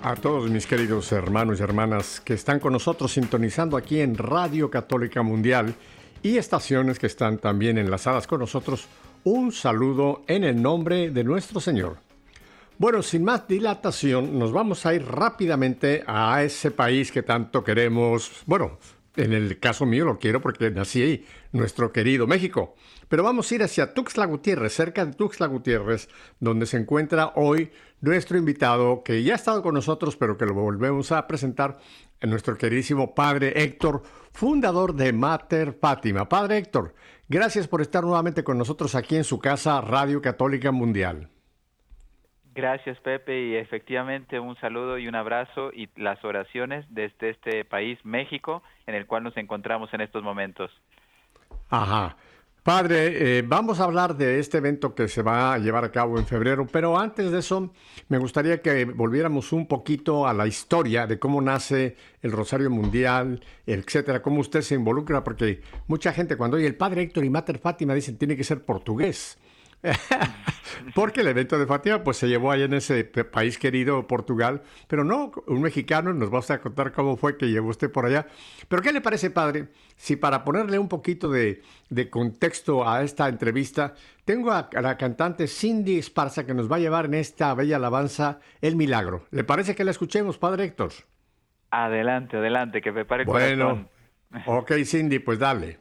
A todos mis queridos hermanos y hermanas que están con nosotros sintonizando aquí en Radio Católica Mundial y estaciones que están también enlazadas con nosotros, un saludo en el nombre de nuestro Señor. Bueno, sin más dilatación, nos vamos a ir rápidamente a ese país que tanto queremos. Bueno, en el caso mío lo quiero porque nací ahí, nuestro querido México. Pero vamos a ir hacia Tuxtla Gutiérrez, cerca de Tuxtla Gutiérrez, donde se encuentra hoy nuestro invitado, que ya ha estado con nosotros, pero que lo volvemos a presentar, nuestro queridísimo padre Héctor, fundador de Mater Fátima. Padre Héctor, gracias por estar nuevamente con nosotros aquí en su casa Radio Católica Mundial. Gracias Pepe y efectivamente un saludo y un abrazo y las oraciones desde este país, México, en el cual nos encontramos en estos momentos. Ajá. Padre, eh, vamos a hablar de este evento que se va a llevar a cabo en febrero, pero antes de eso me gustaría que volviéramos un poquito a la historia de cómo nace el Rosario Mundial, etcétera, cómo usted se involucra, porque mucha gente cuando oye el Padre Héctor y Mater Fátima dicen tiene que ser portugués. Porque el evento de Fátima pues se llevó ahí en ese país querido, Portugal, pero no, un mexicano, nos va a contar cómo fue que llevó usted por allá. Pero ¿qué le parece, padre? Si para ponerle un poquito de, contexto a esta entrevista, tengo a, la cantante Cindy Esparza que nos va a llevar en esta bella alabanza El Milagro. ¿Le parece que la escuchemos, padre Héctor? Adelante, adelante, que prepare el bueno, Ok, Cindy, pues dale.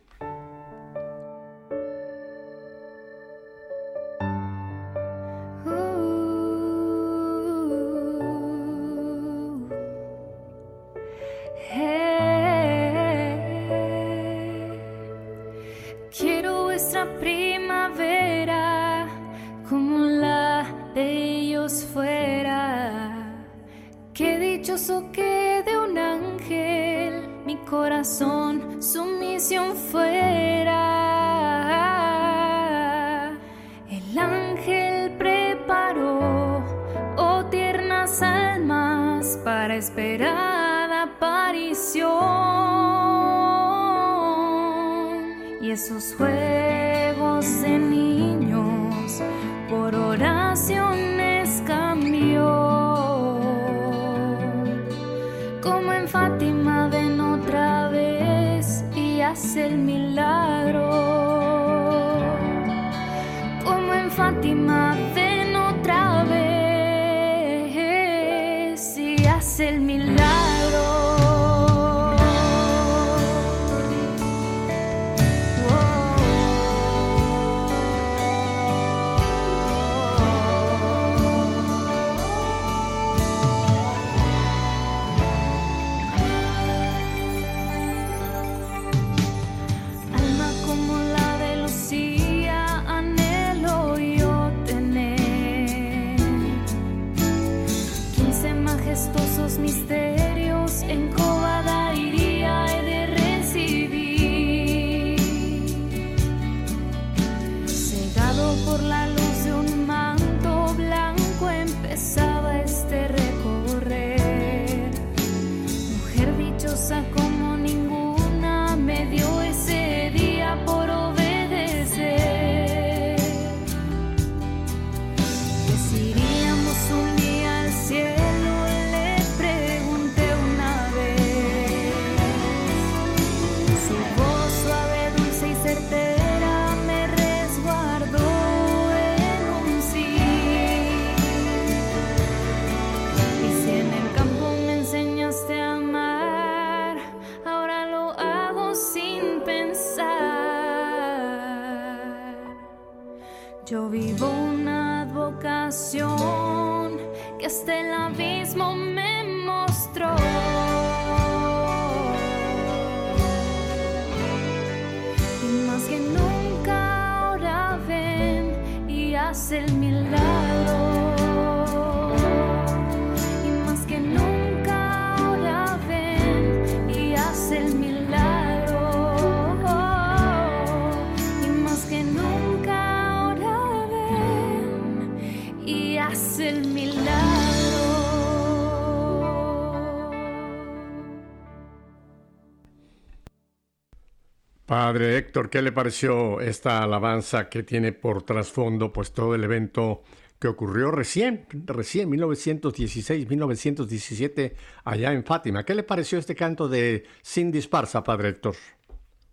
Padre Héctor, ¿qué le pareció esta alabanza que tiene por trasfondo pues todo el evento que ocurrió recién, recién 1916, 1917 allá en Fátima? ¿Qué le pareció este canto de Cindy Esparza, Padre Héctor?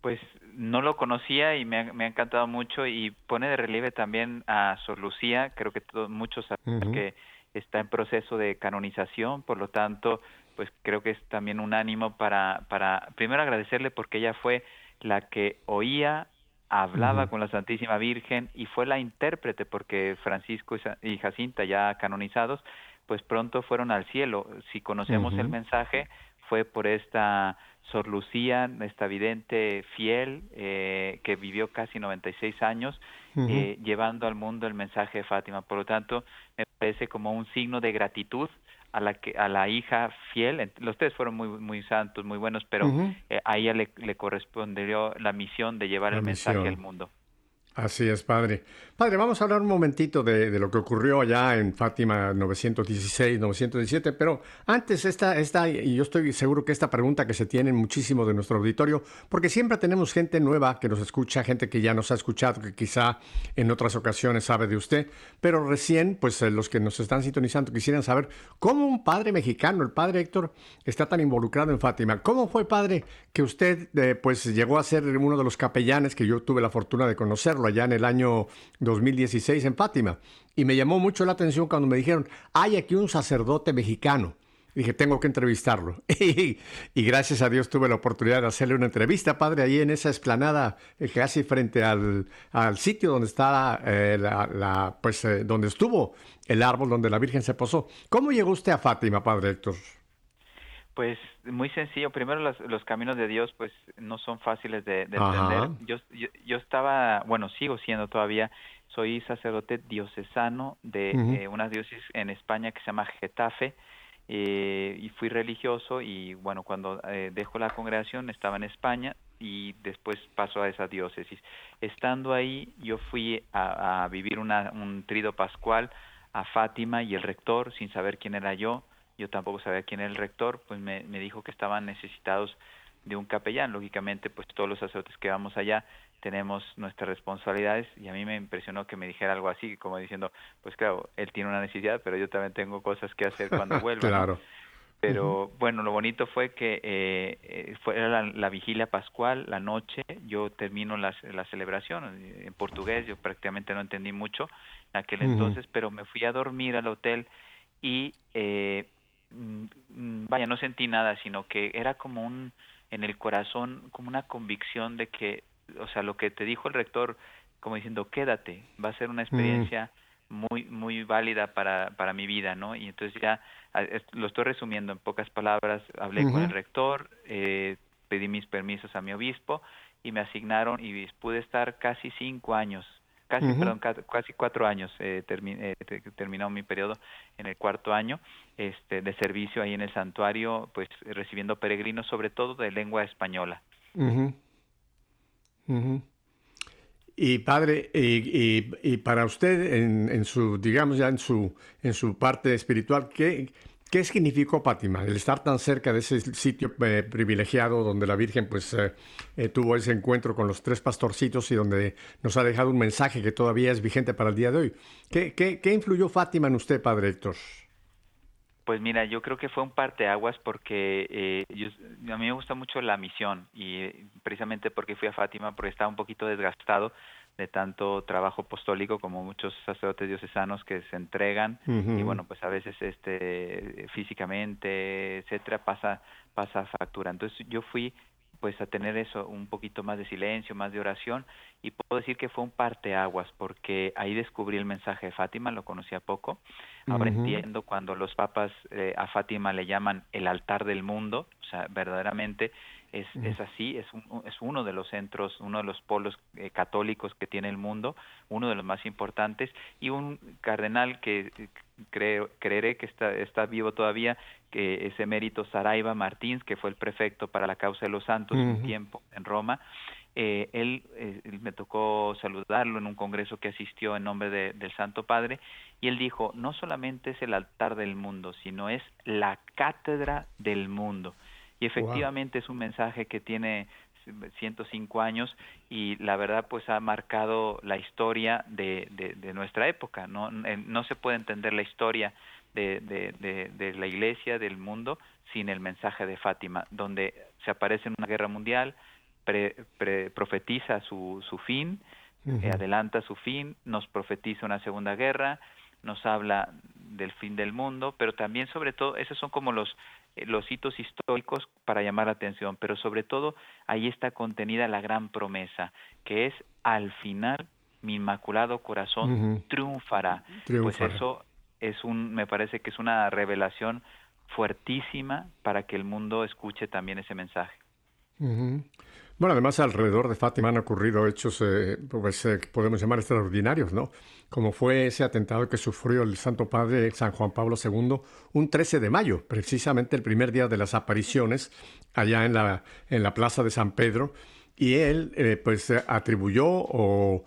Pues no lo conocía y me ha, me ha, encantado mucho y pone de relieve también a Sor Lucía, creo que todos, muchos saben que está en proceso de canonización, por lo tanto, pues creo que es también un ánimo para, para primero agradecerle porque ella fue la que oía, hablaba con la Santísima Virgen y fue la intérprete porque Francisco y Jacinta ya canonizados, pues pronto fueron al cielo. Si conocemos el mensaje, fue por esta Sor Lucía, esta vidente fiel eh, que vivió casi 96 años, eh, llevando al mundo el mensaje de Fátima. Por lo tanto, me parece como un signo de gratitud a la que a la hija fiel los tres fueron muy muy santos muy buenos pero eh, a ella le, le correspondió la misión de llevar La el mensaje al mundo Así es, padre. Padre, vamos a hablar un momentito de, lo que ocurrió allá en Fátima 916, 917, pero antes esta, esta, y yo estoy seguro que esta pregunta que se tiene muchísimo de nuestro auditorio, porque siempre tenemos gente nueva que nos escucha, gente que ya nos ha escuchado, que quizá en otras ocasiones sabe de usted, pero recién, pues eh, los que nos están sintonizando quisieran saber cómo un padre mexicano, el padre Héctor, está tan involucrado en Fátima. ¿Cómo fue, padre, que usted eh, pues llegó a ser uno de los capellanes que yo tuve la fortuna de conocerlo allá en el año 2016 en Fátima? Y me llamó mucho la atención cuando me dijeron, hay aquí un sacerdote mexicano. Y dije, tengo que entrevistarlo. y, gracias a Dios tuve la oportunidad de hacerle una entrevista, padre, ahí en esa esplanada, eh, casi frente al, al sitio donde está eh, la, pues, eh, donde estuvo el árbol donde la Virgen se posó. ¿Cómo llegó usted a Fátima, padre Héctor? Pues muy sencillo. Primero los, los caminos de Dios pues no son fáciles de, de entender. Yo, yo, yo, estaba, bueno, sigo siendo todavía, soy sacerdote diocesano de uh -huh. eh, una diócesis en España que se llama Getafe eh, y fui religioso y bueno, cuando eh, dejo la congregación estaba en España y después paso a esa diócesis. Estando ahí yo fui a, a vivir una, un trido pascual a Fátima y el rector, sin saber quién era yo, yo tampoco sabía quién era el rector, pues me, me, dijo que estaban necesitados de un capellán. Lógicamente, pues todos los sacerdotes que vamos allá tenemos nuestras responsabilidades y a mí me impresionó que me dijera algo así, como diciendo, pues claro, él tiene una necesidad, pero yo también tengo cosas que hacer cuando vuelva. claro. Pero uh -huh. bueno, lo bonito fue que eh, fue era la, la, vigilia pascual, la noche, yo termino la, la, celebración en portugués, yo prácticamente no entendí mucho en aquel uh -huh. entonces, pero me fui a dormir al hotel y eh, vaya, no sentí nada, sino que era como un, en el corazón, como una convicción de que, o sea, lo que te dijo el rector, como diciendo, quédate, va a ser una experiencia mm. muy, muy válida para, para mi vida, ¿no? Y entonces ya, lo estoy resumiendo en pocas palabras, hablé uh -huh. con el rector, eh, pedí mis permisos a mi obispo y me asignaron y pude estar casi cinco años casi, uh -huh. perdón, casi cuatro años eh, termi eh, terminó mi periodo en el cuarto año este, de servicio ahí en el santuario, pues recibiendo peregrinos, sobre todo de lengua española. Uh -huh. Y padre, y, y, y para usted, en, en, su, digamos ya en su, en su parte espiritual, ¿qué, ¿Qué significó Fátima? El estar tan cerca de ese sitio eh, privilegiado donde la Virgen pues eh, eh, tuvo ese encuentro con los tres pastorcitos y donde nos ha dejado un mensaje que todavía es vigente para el día de hoy. ¿Qué, qué, qué influyó Fátima en usted, Padre Héctor? Pues mira, yo creo que fue un parteaguas porque eh, a mí me gusta mucho la misión y precisamente porque fui a Fátima porque estaba un poquito desgastado de tanto trabajo apostólico como muchos sacerdotes diocesanos que se entregan uh -huh. y bueno pues a veces este físicamente etcétera pasa pasa factura entonces yo fui pues a tener eso un poquito más de silencio más de oración y puedo decir que fue un parteaguas porque ahí descubrí el mensaje de Fátima lo conocía poco ahora uh -huh. entiendo cuando los papas eh, a Fátima le llaman el altar del mundo o sea verdaderamente es, es así, es, un, es uno de los centros, uno de los polos eh, católicos que tiene el mundo, uno de los más importantes, y un cardenal que creo, creeré que está, está vivo todavía, que es emérito Saraiva Martins, que fue el prefecto para la causa de los santos uh -huh. un tiempo en Roma, eh, él eh, me tocó saludarlo en un congreso que asistió en nombre del Santo Padre y él dijo, no solamente es el altar del mundo, sino es la cátedra del mundo. Y efectivamente es un mensaje que tiene 105 años y la verdad pues ha marcado la historia de, de, nuestra época. ¿no? no se puede entender la historia de, de, la iglesia, del mundo, sin el mensaje de Fátima, donde se aparece en una guerra mundial, profetiza su, su fin, eh, adelanta su fin, nos profetiza una segunda guerra, nos habla del fin del mundo, pero también sobre todo, esos son como los, los hitos históricos para llamar la atención, pero sobre todo ahí está contenida la gran promesa, que es al final mi inmaculado corazón triunfará. Pues eso es un, me parece que es una revelación fuertísima para que el mundo escuche también ese mensaje. Bueno, además alrededor de Fátima han ocurrido hechos, eh, pues, eh, podemos llamar extraordinarios, ¿no? Como fue ese atentado que sufrió el Santo Padre San Juan Pablo II un 13 de mayo, precisamente el primer día de las apariciones, allá en la, en la Plaza de San Pedro, y él eh, pues atribuyó o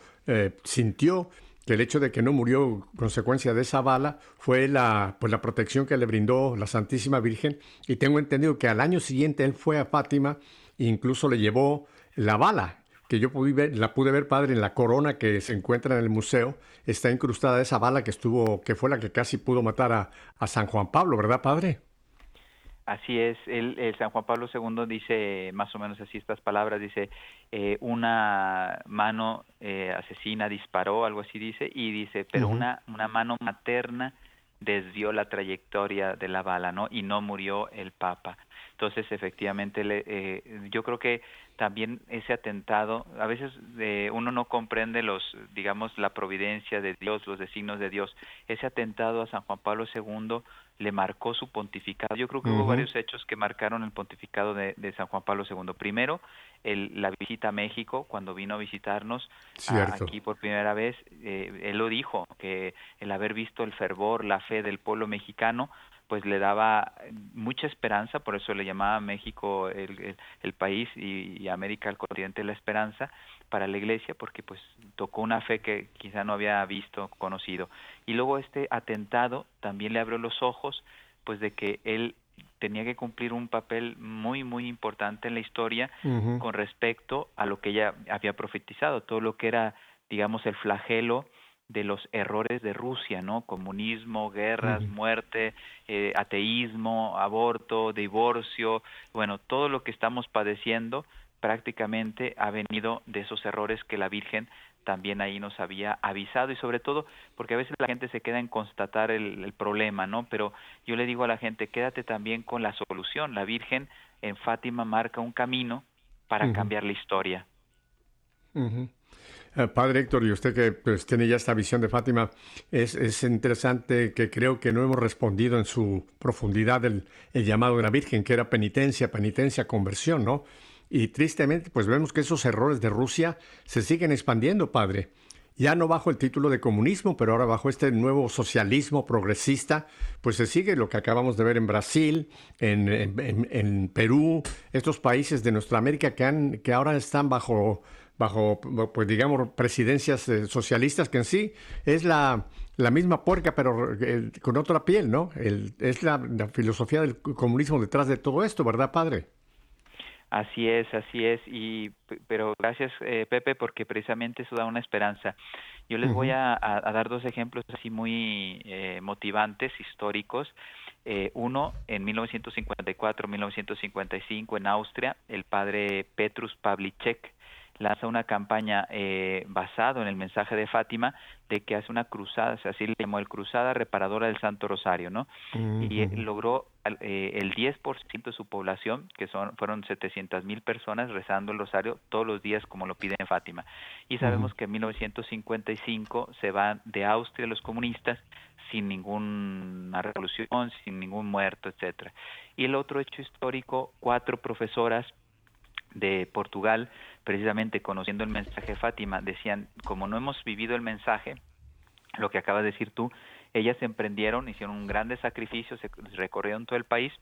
sintió que el hecho de que no murió consecuencia de esa bala fue la, pues la protección que le brindó la Santísima Virgen, y tengo entendido que al año siguiente él fue a Fátima incluso le llevó la bala que yo pude ver, la pude ver, padre, en la corona que se encuentra en el museo, está incrustada esa bala que estuvo, que fue la que casi pudo matar a, San Juan Pablo, ¿verdad, padre? Así es, el, San Juan Pablo II dice más o menos así estas palabras, dice, eh, una mano eh, asesina disparó, algo así dice, y dice, pero una, una mano materna desvió la trayectoria de la bala, ¿no? Y no murió el Papa. Entonces, efectivamente, eh, yo creo que también ese atentado, a veces eh, uno no comprende los, digamos, la providencia de Dios, los designios de Dios. Ese atentado a San Juan Pablo II le marcó su pontificado. Yo creo que hubo varios hechos que marcaron el pontificado de, San Juan Pablo II. Primero, el, la visita a México, cuando vino a visitarnos aquí por primera vez, eh, él lo dijo, que el haber visto el fervor, la fe del pueblo mexicano, pues le daba mucha esperanza, por eso le llamaba México el, el, país y, América el continente la esperanza para la iglesia, porque pues tocó una fe que quizá no había visto, conocido. Y luego este atentado también le abrió los ojos, pues de que él tenía que cumplir un papel muy, muy importante en la historia con respecto a lo que ella había profetizado, todo lo que era, digamos, el flagelo de los errores de Rusia, ¿no? Comunismo, guerras, muerte, eh, ateísmo, aborto, divorcio, bueno, todo lo que estamos padeciendo prácticamente ha venido de esos errores que la Virgen también ahí nos había avisado y sobre todo porque a veces la gente se queda en constatar el, problema, ¿no? Pero yo le digo a la gente, quédate también con la solución. La Virgen en Fátima marca un camino para cambiar la historia. Padre Héctor, y usted que pues, tiene ya esta visión de Fátima, es, interesante que creo que no hemos respondido en su profundidad el, llamado de la Virgen, que era penitencia, penitencia, conversión, ¿no? Y tristemente, pues vemos que esos errores de Rusia se siguen expandiendo, padre. Ya no bajo el título de comunismo, pero ahora bajo este nuevo socialismo progresista, pues se sigue lo que acabamos de ver en Brasil, en, en Perú, estos países de nuestra América que, han, que ahora están bajo bajo, pues digamos, presidencias eh, socialistas, que en sí es la, la misma puerca, pero eh, con otra piel, ¿no? El, es la, filosofía del comunismo detrás de todo esto, ¿verdad, padre? Así es, así es, y pero gracias eh, Pepe porque precisamente eso da una esperanza. Yo les voy a, dar dos ejemplos así muy motivantes, históricos. uno, en 1954-1955 en Austria, el padre Petrus Pavlicek lanza una campaña eh, basado en el mensaje de Fátima de que hace una cruzada, así le llamó el cruzada reparadora del Santo Rosario, ¿no? Y eh, logró eh, el 10% de su población, que son fueron 700 mil personas rezando el Rosario todos los días como lo pide en Fátima. Y sabemos que en 1955 se van de Austria los comunistas sin ninguna revolución, sin ningún muerto, etcétera. Y el otro hecho histórico, cuatro profesoras de Portugal, precisamente conociendo el mensaje de Fátima, decían, como no hemos vivido el mensaje, lo que acabas de decir tú, ellas se emprendieron, hicieron un grande sacrificio, se recorrieron todo el país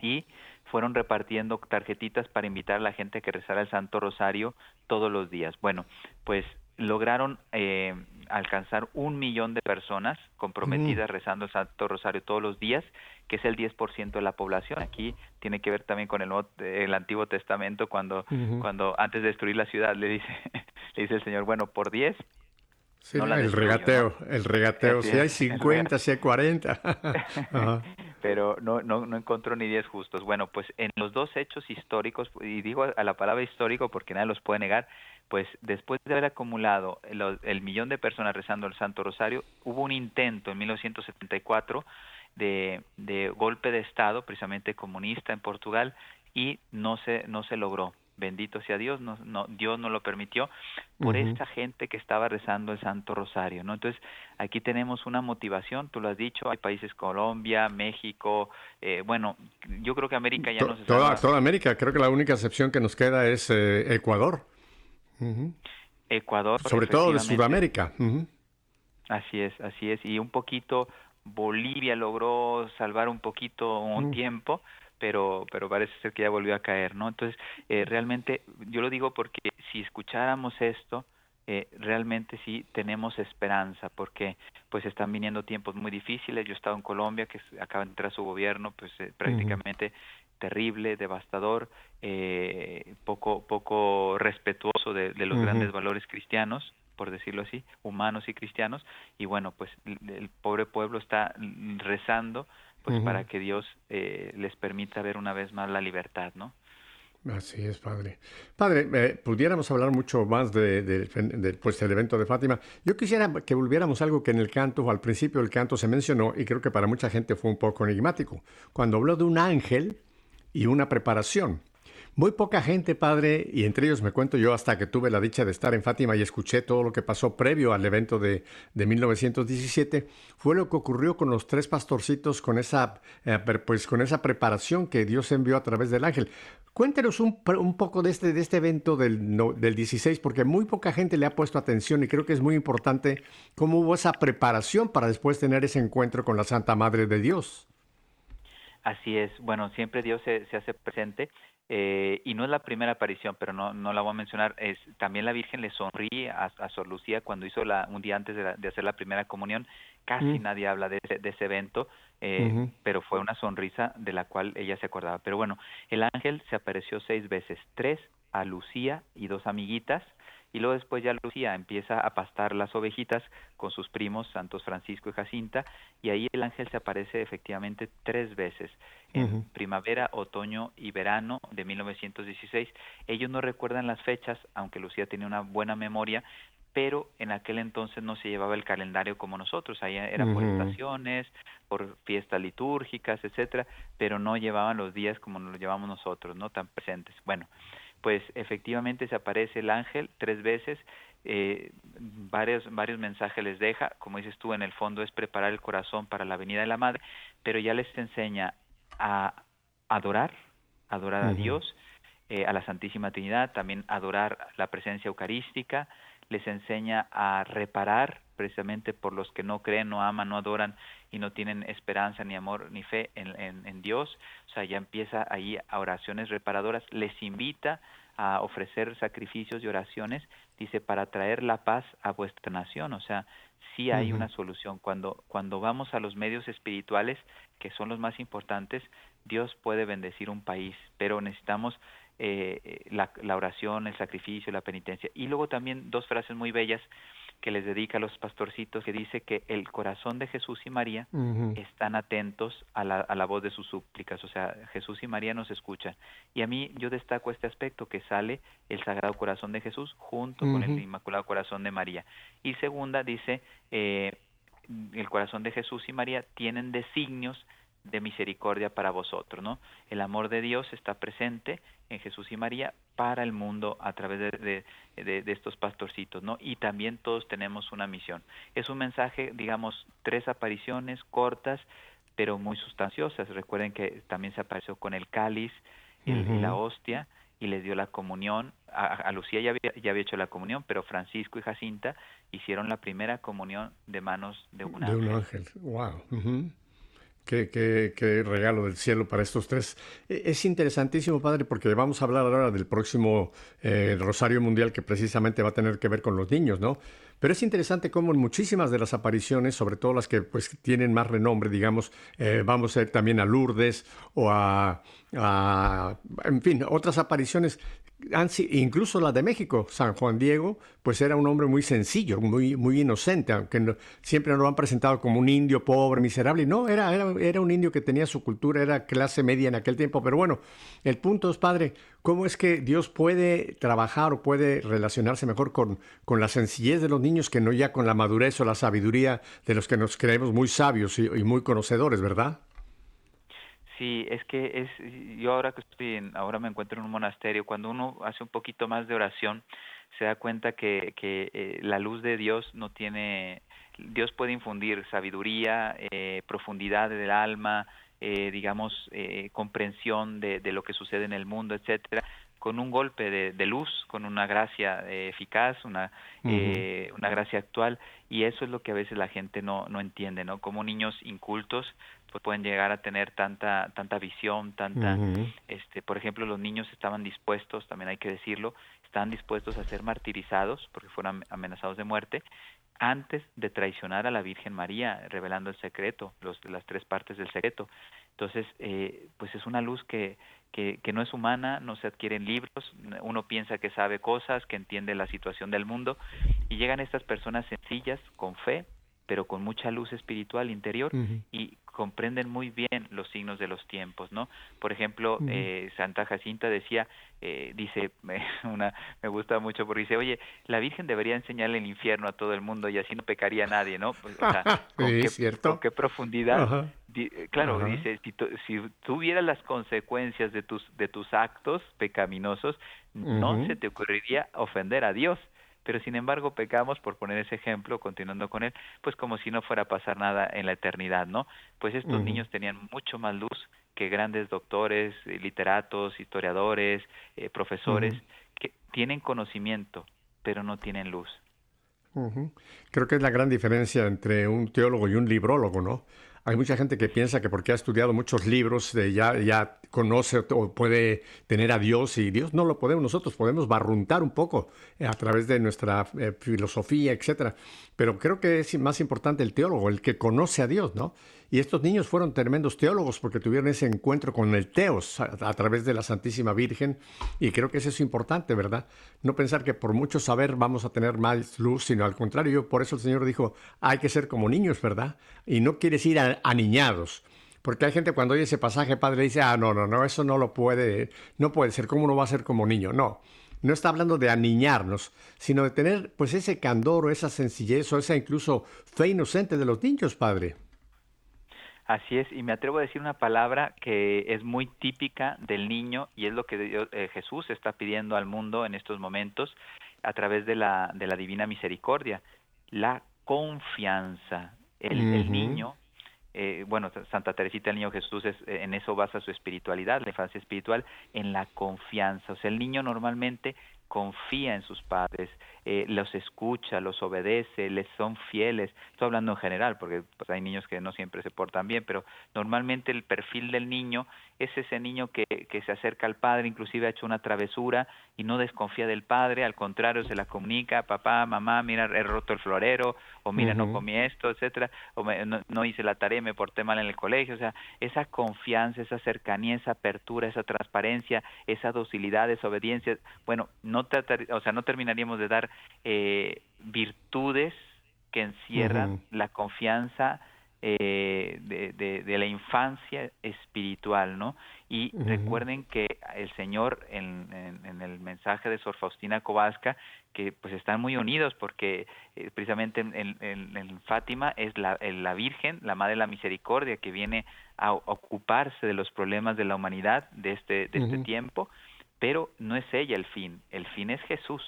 y fueron repartiendo tarjetitas para invitar a la gente a que rezara el Santo Rosario todos los días. Bueno, pues lograron eh, alcanzar un millón de personas comprometidas rezando el Santo Rosario todos los días, que es el 10% de la población. Aquí tiene que ver también con el, el Antiguo Testamento, cuando, cuando antes de destruir la ciudad le dice, le dice el Señor, bueno, por 10 el, regateo, el regateo, si hay 50, si hay 40. Pero no, no, no encontró ni 10 justos. Bueno, pues en los dos hechos históricos, y digo a la palabra histórico porque nadie los puede negar, pues después de haber acumulado el, millón de personas rezando el Santo Rosario, hubo un intento en 1974 de, de golpe de Estado, precisamente comunista en Portugal, y no se, no se logró bendito sea Dios, no, no, Dios no lo permitió, por esta gente que estaba rezando el Santo Rosario, ¿no? Entonces, aquí tenemos una motivación, tú lo has dicho, hay países Colombia, México, eh, bueno, yo creo que América ya no se toda, toda América, creo que la única excepción que nos queda es eh, Ecuador. Ecuador. Sobre todo de Sudamérica. Así es, así es, y un poquito Bolivia logró salvar un poquito un tiempo, pero, pero parece ser que ya volvió a caer, ¿no? Entonces, eh, realmente, yo lo digo porque si escucháramos esto, eh, realmente sí tenemos esperanza, porque pues están viniendo tiempos muy difíciles. Yo he estado en Colombia, que acaba de entrar su gobierno, pues eh, prácticamente terrible, devastador, eh, poco, poco respetuoso de, los grandes valores cristianos, por decirlo así, humanos y cristianos, y bueno, pues el pobre pueblo está rezando pues para que Dios eh, les permita ver una vez más la libertad, ¿no? Así es, padre. Padre, eh, pudiéramos hablar mucho más de, pues, del evento de Fátima. Yo quisiera que volviéramos algo que en el canto, al principio del canto se mencionó, y creo que para mucha gente fue un poco enigmático, cuando habló de un ángel y una preparación. Muy poca gente, padre, y entre ellos me cuento yo hasta que tuve la dicha de estar en Fátima y escuché todo lo que pasó previo al evento de, de 1917, fue lo que ocurrió con los tres pastorcitos con esa, eh, pues, con esa preparación que Dios envió a través del ángel. Cuéntenos un, un poco de este, de este evento del, del 16, porque muy poca gente le ha puesto atención y creo que es muy importante cómo hubo esa preparación para después tener ese encuentro con la Santa Madre de Dios. Así es, bueno, siempre Dios se, se hace presente eh, y no es la primera aparición, pero no, no la voy a mencionar. Es, también la Virgen le sonríe a, a Sor Lucía cuando hizo la, un día antes de, hacer la primera comunión. Casi mm. nadie habla de ese, de ese evento, eh, pero fue una sonrisa de la cual ella se acordaba. Pero bueno, el ángel se apareció seis veces, tres a Lucía y dos amiguitas, y luego después ya Lucía empieza a pastar las ovejitas con sus primos Santos Francisco y Jacinta y ahí el ángel se aparece efectivamente tres veces en primavera, otoño y verano de 1916. Ellos no recuerdan las fechas, aunque Lucía tiene una buena memoria, pero en aquel entonces no se llevaba el calendario como nosotros, ahí era por estaciones, por fiestas litúrgicas, etcétera, pero no llevaban los días como nos lo llevamos nosotros, no tan presentes. Bueno, pues efectivamente se aparece el ángel tres veces, eh, varios, varios mensajes les deja, como dices tú, en el fondo es preparar el corazón para la venida de la Madre, pero ya les enseña a adorar, adorar a Dios, eh, a la Santísima Trinidad, también adorar la presencia eucarística, les enseña a reparar precisamente por los que no creen, no aman, no adoran y no tienen esperanza ni amor ni fe en, Dios. O sea, ya empieza ahí a oraciones reparadoras. Les invita a ofrecer sacrificios y oraciones, dice, para traer la paz a vuestra nación. O sea, sí hay una solución. Cuando, cuando vamos a los medios espirituales, que son los más importantes, Dios puede bendecir un país, pero necesitamos eh, la, la oración, el sacrificio, la penitencia. Y luego también dos frases muy bellas que les dedica a los pastorcitos, que dice que el corazón de Jesús y María están atentos a la, a la voz de sus súplicas, o sea, Jesús y María nos escuchan. Y a mí yo destaco este aspecto, que sale el Sagrado Corazón de Jesús junto con el Inmaculado Corazón de María. Y segunda dice, eh, el corazón de Jesús y María tienen designios de misericordia para vosotros, ¿no? El amor de Dios está presente en Jesús y María para el mundo a través de, de, estos pastorcitos, ¿no? Y también todos tenemos una misión. Es un mensaje, digamos, tres apariciones cortas, pero muy sustanciosas. Recuerden que también se apareció con el cáliz y la hostia y les dio la comunión. A, Lucía ya había, ya había, hecho la comunión, pero Francisco y Jacinta hicieron la primera comunión de manos de un ángel. De un ángel, wow. Qué, qué, qué, regalo del cielo para estos tres. E, es interesantísimo, padre, porque vamos a hablar ahora del próximo eh, Rosario Mundial que precisamente va a tener que ver con los niños, ¿no? Pero es interesante cómo en muchísimas de las apariciones, sobre todo las que pues tienen más renombre, digamos, eh, vamos a ir también a Lourdes o a, a, en fin, otras apariciones incluso la de México, San Juan Diego, pues era un hombre muy sencillo, muy, muy inocente, aunque siempre nos lo han presentado como un indio pobre, miserable. No, era, era, era, un indio que tenía su cultura, era clase media en aquel tiempo. Pero bueno, el punto es, padre, ¿cómo es que Dios puede trabajar o puede relacionarse mejor con, con la sencillez de los niños que no ya con la madurez o la sabiduría de los que nos creemos muy sabios y muy conocedores, verdad? Sí, es que es yo ahora que estoy en, ahora me encuentro en un monasterio, cuando uno hace un poquito más de oración, se da cuenta que, que eh, la luz de Dios no tiene, Dios puede infundir sabiduría, eh, profundidad del alma, eh, digamos, eh, comprensión de, de, lo que sucede en el mundo, etcétera, con un golpe de, de luz, con una gracia eh, eficaz, una, uh -huh. una gracia actual, y eso es lo que a veces la gente no, no entiende, ¿no? Como niños incultos pues pueden llegar a tener tanta tanta visión, tanta, uh -huh. este, por ejemplo, los niños estaban dispuestos, también hay que decirlo, estaban dispuestos a ser martirizados porque fueron amenazados de muerte antes de traicionar a la Virgen María, revelando el secreto, los, las tres partes del secreto. Entonces, eh, pues es una luz que, que, que, no es humana, no se adquiere en libros, uno piensa que sabe cosas, que entiende la situación del mundo, y llegan estas personas sencillas, con fe, pero con mucha luz espiritual interior, uh -huh. y comprenden muy bien los signos de los tiempos, ¿no? Por ejemplo, uh -huh. eh, Santa Jacinta decía, eh, dice, una, me gusta mucho porque dice, oye, la Virgen debería enseñarle el infierno a todo el mundo y así no pecaría nadie, ¿no? Pues, o sea, ¿con, sí, qué, ¿cierto? ¿con, qué, profundidad? Di, eh, claro, dice, si, tu, si tú vieras las consecuencias de tus, de tus actos pecaminosos, no se te ocurriría ofender a Dios pero sin embargo pecamos, por poner ese ejemplo, continuando con él, pues como si no fuera a pasar nada en la eternidad, ¿no? Pues estos uh -huh. niños tenían mucho más luz que grandes doctores, eh, literatos, historiadores, eh, profesores, uh -huh. que tienen conocimiento, pero no tienen luz. Uh -huh. Creo que es la gran diferencia entre un teólogo y un librólogo, ¿no? Hay mucha gente que piensa que porque ha estudiado muchos libros ya, ya conoce o puede tener a Dios y Dios no lo podemos nosotros, podemos barruntar un poco a través de nuestra eh, filosofía, etcétera. Pero creo que es más importante el teólogo, el que conoce a Dios, ¿no? Y estos niños fueron tremendos teólogos porque tuvieron ese encuentro con el Teos a, través de la Santísima Virgen y creo que eso es importante, ¿verdad? No pensar que por mucho saber vamos a tener más luz, sino al contrario, por eso el Señor dijo, hay que ser como niños, ¿verdad? Y no quieres ir a, aniñados. Porque hay gente cuando oye ese pasaje, padre, dice, ah, no, no, no, eso no lo puede, no puede ser, ¿cómo uno va a ser como niño? No, no está hablando de aniñarnos, sino de tener pues ese candor o esa sencillez o esa incluso fe inocente de los niños, padre. Así es, y me atrevo a decir una palabra que es muy típica del niño y es lo que Dios, eh, Jesús está pidiendo al mundo en estos momentos a través de la, de la divina misericordia, la confianza. El, uh -huh. el niño, eh, bueno, Santa Teresita el Niño Jesús es, en eso basa su espiritualidad, la infancia espiritual, en la confianza. O sea, el niño normalmente confía en sus padres, eh, los escucha, los obedece, les son fieles. Estoy hablando en general, porque pues, hay niños que no siempre se portan bien, pero normalmente el perfil del niño es ese niño que, que se acerca al padre, inclusive ha hecho una travesura y no desconfía del padre, al contrario, se la comunica, papá, mamá, mira, he roto el florero, o mira, uh -huh. no comí esto, etcétera, o me, no, no, hice la tarea, me porté mal en el colegio, o sea, esa confianza, esa cercanía, esa apertura, esa transparencia, esa docilidad, esa obediencia, bueno, no tratar, o sea, no terminaríamos de dar eh, virtudes que encierran uh -huh. la confianza, eh, de, de, de, la infancia espiritual, ¿no? Y uh -huh. recuerden que el Señor en, en, en, el mensaje de Sor Faustina Kowalska, que pues están muy unidos porque eh, precisamente en, en, Fátima es la, la Virgen, la Madre de la Misericordia, que viene a ocuparse de los problemas de la humanidad de este, de uh -huh. este tiempo, pero no es ella el fin, el fin es Jesús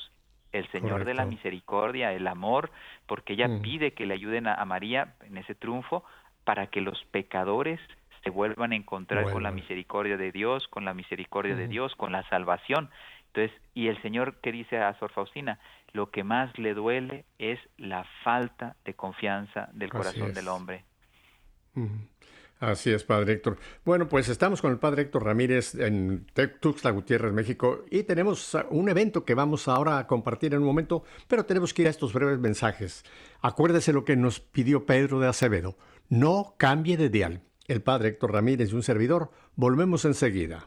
el Señor Correcto. de la misericordia, el amor, porque ella mm. pide que le ayuden a, a, María en ese triunfo para que los pecadores se vuelvan a encontrar bueno. con la misericordia de Dios, con la misericordia mm. de Dios, con la salvación. Entonces, y el Señor que dice a Sor Faustina, lo que más le duele es la falta de confianza del corazón del hombre. Mm. Así es, Padre Héctor. Bueno, pues estamos con el Padre Héctor Ramírez en Tuxtla Gutiérrez, México, y tenemos un evento que vamos ahora a compartir en un momento, pero tenemos que ir a estos breves mensajes. Acuérdese lo que nos pidió Pedro de Acevedo. No cambie de dial. El Padre Héctor Ramírez y un servidor. Volvemos enseguida.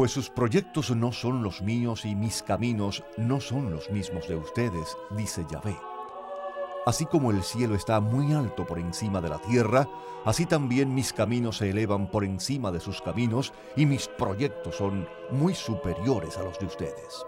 Pues sus proyectos no son los míos y mis caminos no son los mismos de ustedes, dice Yahvé. Así como el cielo está muy alto por encima de la tierra, así también mis caminos se elevan por encima de sus caminos y mis proyectos son muy superiores a los de ustedes.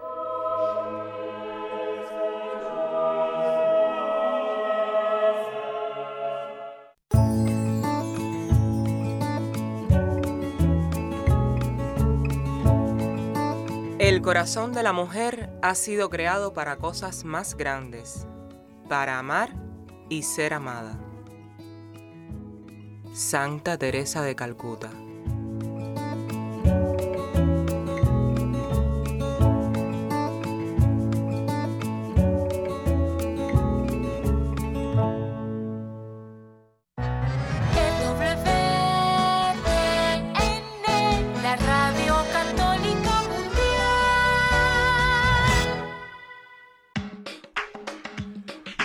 Corazón de la mujer ha sido creado para cosas más grandes, para amar y ser amada. Santa Teresa de Calcuta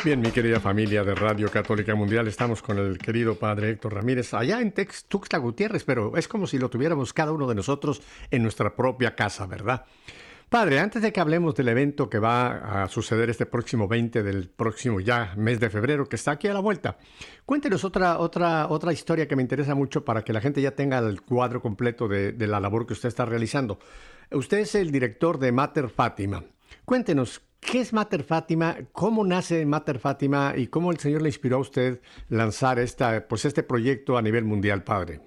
Bien, mi querida familia de Radio Católica Mundial, estamos con el querido Padre Héctor Ramírez allá en Tex, Tuxtla Gutiérrez, pero es como si lo tuviéramos cada uno de nosotros en nuestra propia casa, ¿verdad? Padre, antes de que hablemos del evento que va a suceder este próximo 20 del próximo ya mes de febrero, que está aquí a la vuelta, cuéntenos otra, otra, otra historia que me interesa mucho para que la gente ya tenga el cuadro completo de, de la labor que usted está realizando. Usted es el director de Mater Fátima. Cuéntenos, ¿Qué es Mater Fátima? ¿Cómo nace Mater Fátima y cómo el Señor le inspiró a usted lanzar esta, pues este proyecto a nivel mundial, Padre?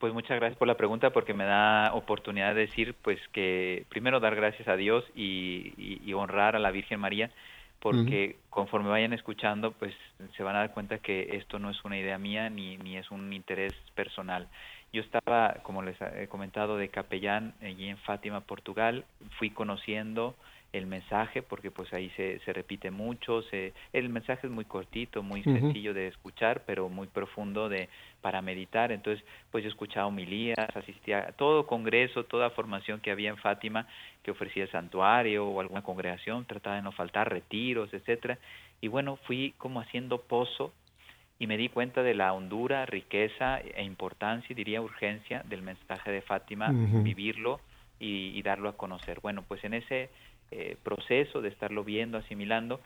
Pues muchas gracias por la pregunta porque me da oportunidad de decir pues que primero dar gracias a Dios y, honrar a la Virgen María porque conforme vayan escuchando pues se van a dar cuenta que esto no es una idea mía ni, ni es un interés personal. Yo estaba, como les he comentado, de capellán allí en Fátima, Portugal. Fui conociendo el mensaje porque pues ahí se, se repite mucho se, el mensaje es muy cortito muy sencillo de escuchar pero muy profundo de para meditar. Entonces pues yo escuchaba homilías asistía a todo congreso toda formación que había en Fátima que ofrecía el santuario o alguna congregación trataba de no faltar retiros etcétera. Y bueno fui como haciendo pozo y me di cuenta de la hondura riqueza e importancia y diría urgencia del mensaje de Fátima vivirlo y, y darlo a conocer. Bueno pues en ese eh, proceso de estarlo viendo, asimilando,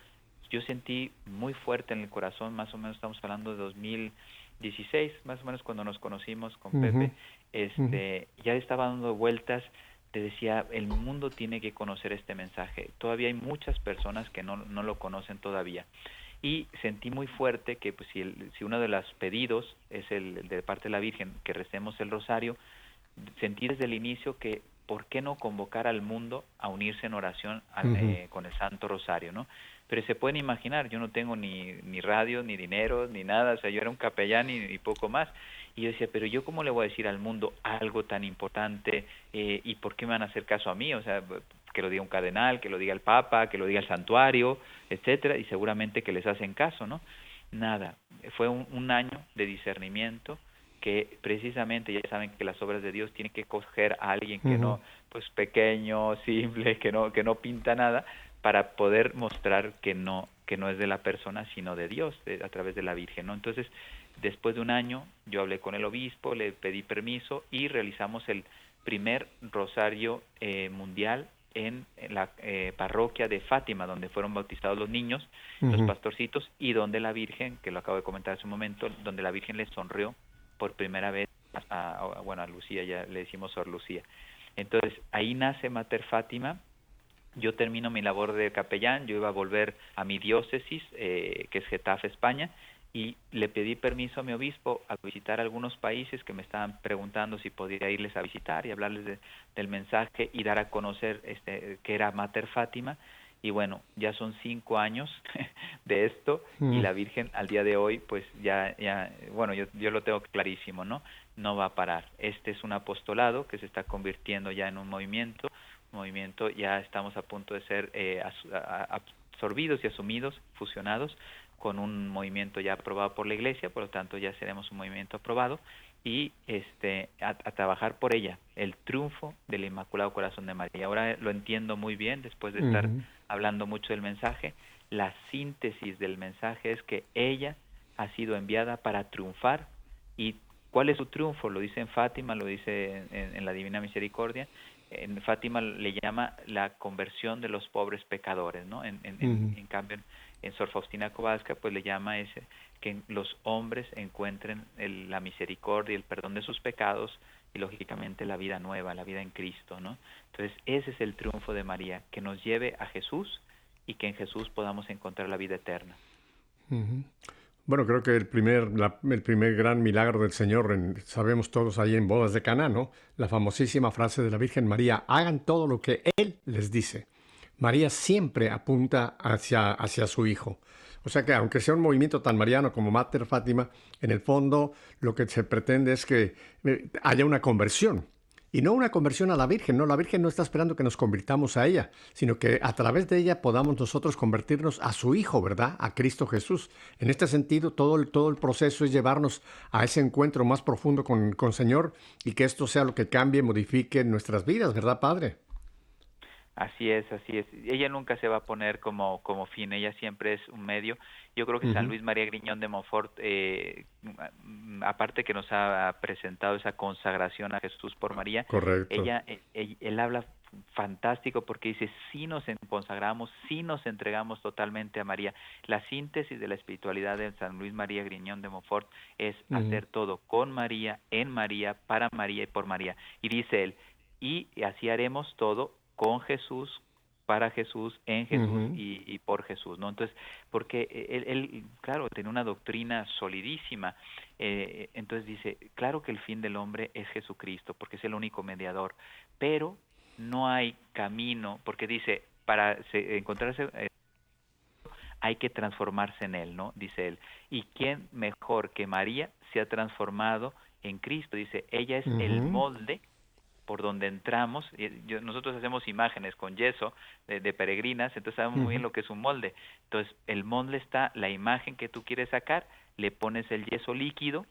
yo sentí muy fuerte en el corazón, más o menos estamos hablando de 2016, más o menos cuando nos conocimos con Pepe, este, ya estaba dando vueltas, te decía, el mundo tiene que conocer este mensaje, todavía hay muchas personas que no, no lo conocen todavía. Y sentí muy fuerte que pues, si, el, si uno de los pedidos es el de parte de la Virgen, que recemos el rosario, sentí desde el inicio que ¿por qué no convocar al mundo a unirse en oración eh, con el Santo Rosario, no? Pero se pueden imaginar, yo no tengo ni, ni radio, ni dinero, ni nada, o sea, yo era un capellán y, poco más. Y yo decía, pero yo cómo le voy a decir al mundo algo tan importante eh, y por qué me van a hacer caso a mí, o sea, que lo diga un cardenal, que lo diga el Papa, que lo diga el santuario, etcétera, y seguramente que les hacen caso, ¿no? Nada, fue un año de discernimiento, que precisamente ya saben que las obras de Dios tienen que coger a alguien que no, pues pequeño, simple, que no, que no pinta nada, para poder mostrar que no, que no es de la persona, sino de Dios, a través de la Virgen, ¿no? Entonces, Después de un año, yo hablé con el obispo, le pedí permiso y realizamos el primer rosario eh, mundial en, la eh, parroquia de Fátima, donde fueron bautizados los niños, los pastorcitos, y donde la Virgen, que lo acabo de comentar hace un momento, donde la Virgen les sonrió por primera vez a, bueno, a Lucía, ya le decimos Sor Lucía. Entonces, ahí nace Mater Fátima, yo termino mi labor de capellán, yo iba a volver a mi diócesis, eh, que es Getafe, España, y le pedí permiso a mi obispo a visitar algunos países que me estaban preguntando si podía irles a visitar y hablarles del mensaje y dar a conocer este, que era Mater Fátima. Y bueno, ya son cinco años de esto y mm. la Virgen al día de hoy, pues ya, ya bueno, yo, yo lo tengo clarísimo, ¿no? No va a parar. Este es un apostolado que se está convirtiendo ya en un movimiento, movimiento, ya estamos a punto de ser eh, absorbidos y asumidos, fusionados con un movimiento ya aprobado por la Iglesia, por lo tanto ya seremos un movimiento aprobado y este a, trabajar por ella, el triunfo del Inmaculado Corazón de María. Ahora lo entiendo muy bien después de estar hablando mucho del mensaje. La síntesis del mensaje es que ella ha sido enviada para triunfar y ¿cuál es su triunfo? Lo dice en Fátima, lo dice en, la Divina Misericordia. En Fátima le llama la conversión de los pobres pecadores, ¿no? En, en cambio en Sor Faustina Kowalska pues le llama ese que los hombres encuentren la misericordia y el perdón de sus pecados y lógicamente la vida nueva, la vida en Cristo, ¿no? Entonces ese es el triunfo de María, que nos lleve a Jesús y que en Jesús podamos encontrar la vida eterna. Bueno, creo que el primer, el primer gran milagro del Señor, sabemos todos ahí en Bodas de Caná, ¿no? La famosísima frase de la Virgen María, hagan todo lo que Él les dice. María siempre apunta hacia, hacia su hijo. O sea que aunque sea un movimiento tan mariano como Mater Fátima, en el fondo lo que se pretende es que eh, haya una conversión. Y no una conversión a la Virgen, no, la Virgen no está esperando que nos convirtamos a ella, sino que a través de ella podamos nosotros convertirnos a su Hijo, ¿verdad? A Cristo Jesús. En este sentido, todo el, todo el proceso es llevarnos a ese encuentro más profundo con, con Señor y que esto sea lo que cambie, modifique nuestras vidas, ¿verdad, Padre? Así es, así es. Ella nunca se va a poner como, como fin, ella siempre es un medio. Yo creo que San Luis María Griñón de Montfort, eh, aparte que nos ha presentado esa consagración a Jesús por María, ella, él, él, habla fantástico porque dice, si nos consagramos, si nos entregamos totalmente a María. La síntesis de la espiritualidad de San Luis María Griñón de Montfort es hacer todo con María, en María, para María y por María. Y dice él, y así haremos todo con Jesús, para Jesús, en Jesús y, por Jesús, ¿no? Entonces, porque él, claro, tiene una doctrina solidísima, eh, entonces dice, claro que el fin del hombre es Jesucristo, porque es el único mediador, pero no hay camino, porque dice, para encontrarse... Eh, hay que transformarse en Él, ¿no? Dice Él. ¿Y quién mejor que María se ha transformado en Cristo? Dice, ella es el molde por donde entramos, nosotros hacemos imágenes con yeso de, peregrinas, entonces sabemos muy bien lo que es un molde. Entonces, el molde está la imagen que tú quieres sacar, le pones el yeso líquido,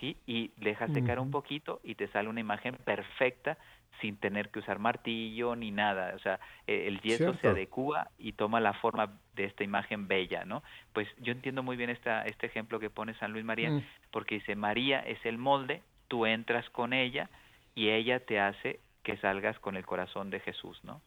¿sí? Y dejas secar un poquito y te sale una imagen perfecta sin tener que usar martillo ni nada. O sea, e, el yeso se adecua y toma la forma de esta imagen bella, ¿no? Pues yo entiendo muy bien esta, este ejemplo que pone San Luis María, mm. porque dice, María es el molde, tú entras con ella, y ella te hace que salgas con el corazón de Jesús, ¿no?